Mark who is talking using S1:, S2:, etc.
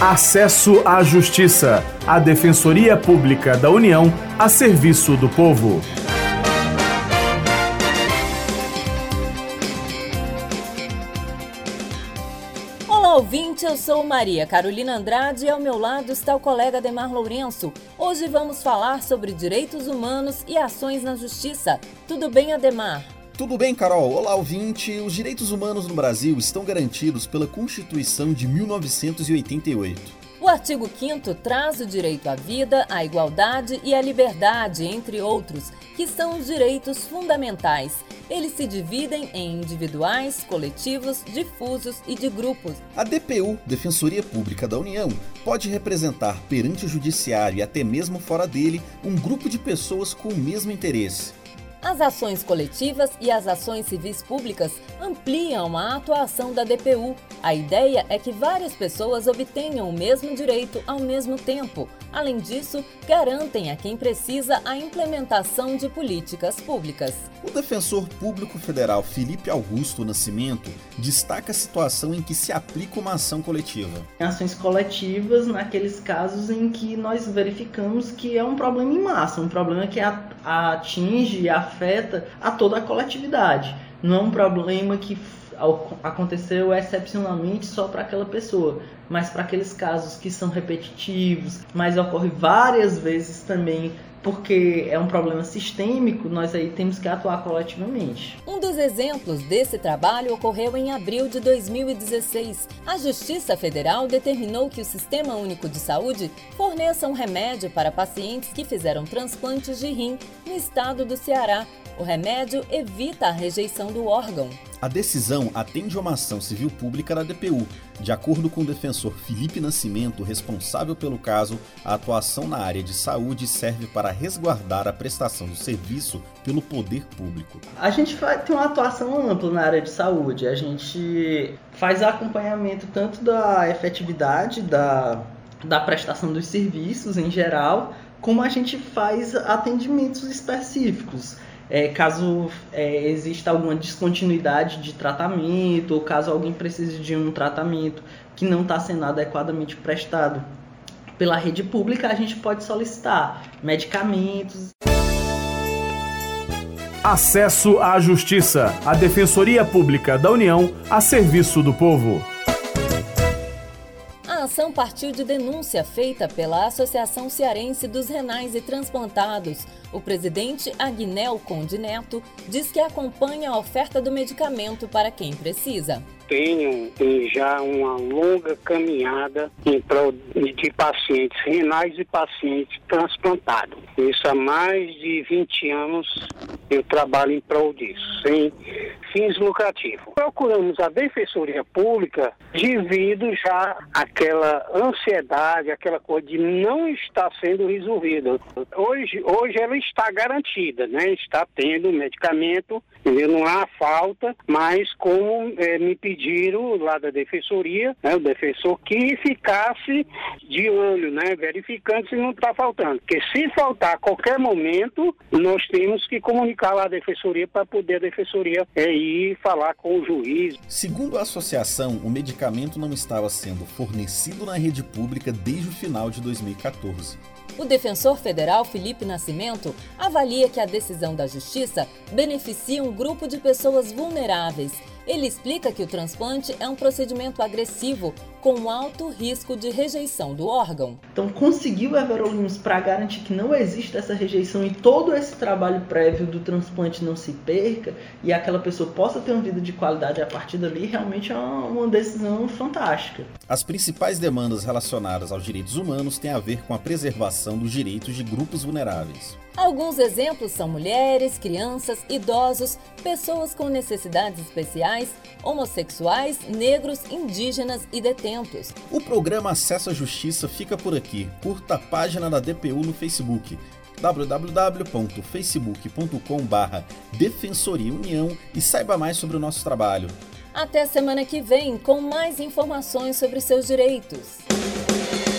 S1: Acesso à Justiça, a Defensoria Pública da União a serviço do povo.
S2: Olá, ouvinte, eu sou Maria Carolina Andrade e ao meu lado está o colega Demar Lourenço. Hoje vamos falar sobre direitos humanos e ações na justiça. Tudo bem, Ademar?
S3: Tudo bem, Carol? Olá, ouvinte. Os direitos humanos no Brasil estão garantidos pela Constituição de 1988.
S2: O artigo 5 traz o direito à vida, à igualdade e à liberdade, entre outros, que são os direitos fundamentais. Eles se dividem em individuais, coletivos, difusos e de grupos.
S3: A DPU, Defensoria Pública da União, pode representar perante o judiciário e até mesmo fora dele um grupo de pessoas com o mesmo interesse.
S2: As ações coletivas e as ações civis públicas ampliam a atuação da DPU. A ideia é que várias pessoas obtenham o mesmo direito ao mesmo tempo. Além disso, garantem a quem precisa a implementação de políticas públicas.
S3: O defensor público federal Felipe Augusto Nascimento destaca a situação em que se aplica uma ação coletiva.
S4: Ações coletivas naqueles casos em que nós verificamos que é um problema em massa, um problema que atinge e afeta a toda a coletividade. Não é um problema que aconteceu excepcionalmente só para aquela pessoa, mas para aqueles casos que são repetitivos, mas ocorre várias vezes também porque é um problema sistêmico, nós aí temos que atuar coletivamente.
S2: Um dos exemplos desse trabalho ocorreu em abril de 2016. A Justiça Federal determinou que o Sistema Único de Saúde forneça um remédio para pacientes que fizeram transplantes de rim no estado do Ceará. O remédio evita a rejeição do órgão.
S3: A decisão atende a uma ação civil pública da DPU. De acordo com o defensor Felipe Nascimento, responsável pelo caso, a atuação na área de saúde serve para resguardar a prestação do serviço pelo poder público.
S4: A gente tem uma atuação ampla na área de saúde. A gente faz acompanhamento tanto da efetividade da, da prestação dos serviços em geral, como a gente faz atendimentos específicos é, caso é, exista alguma descontinuidade de tratamento ou caso alguém precise de um tratamento que não está sendo adequadamente prestado pela rede pública, a gente pode solicitar medicamentos.
S1: Acesso à Justiça, a Defensoria Pública da União a serviço do povo.
S2: Ação partiu de denúncia feita pela Associação Cearense dos Renais e Transplantados. O presidente Agnel Conde Neto diz que acompanha a oferta do medicamento para quem precisa
S5: tenho já uma longa caminhada em prol de pacientes renais e pacientes transplantados. Isso há mais de 20 anos eu trabalho em prol disso, sem fins lucrativos. Procuramos a Defensoria Pública devido já àquela ansiedade, aquela coisa de não estar sendo resolvida. Hoje, hoje ela está garantida, né? Está tendo medicamento, entendeu? não há falta, mas como é, me pediram lá da Defensoria, né, o defensor, que ficasse de olho, né? Verificando se não está faltando. Porque se faltar a qualquer momento, nós temos que comunicar lá a Defensoria para poder a Defensoria é, ir falar com o juiz.
S3: Segundo a associação, o medicamento não estava sendo fornecido na rede pública desde o final de 2014.
S2: O defensor federal Felipe Nascimento avalia que a decisão da Justiça beneficia um grupo de pessoas vulneráveis ele explica que o transplante é um procedimento agressivo com alto risco de rejeição do órgão.
S4: Então, conseguiu Everolimus para garantir que não existe essa rejeição e todo esse trabalho prévio do transplante não se perca e aquela pessoa possa ter uma vida de qualidade a partir dali, realmente é uma decisão fantástica.
S3: As principais demandas relacionadas aos direitos humanos têm a ver com a preservação dos direitos de grupos vulneráveis.
S2: Alguns exemplos são mulheres, crianças, idosos, pessoas com necessidades especiais, homossexuais, negros, indígenas e detentos.
S3: O programa Acesso à Justiça fica por aqui. Curta a página da DPU no Facebook www.facebook.com/barra Defensoria União e saiba mais sobre o nosso trabalho.
S2: Até semana que vem com mais informações sobre seus direitos.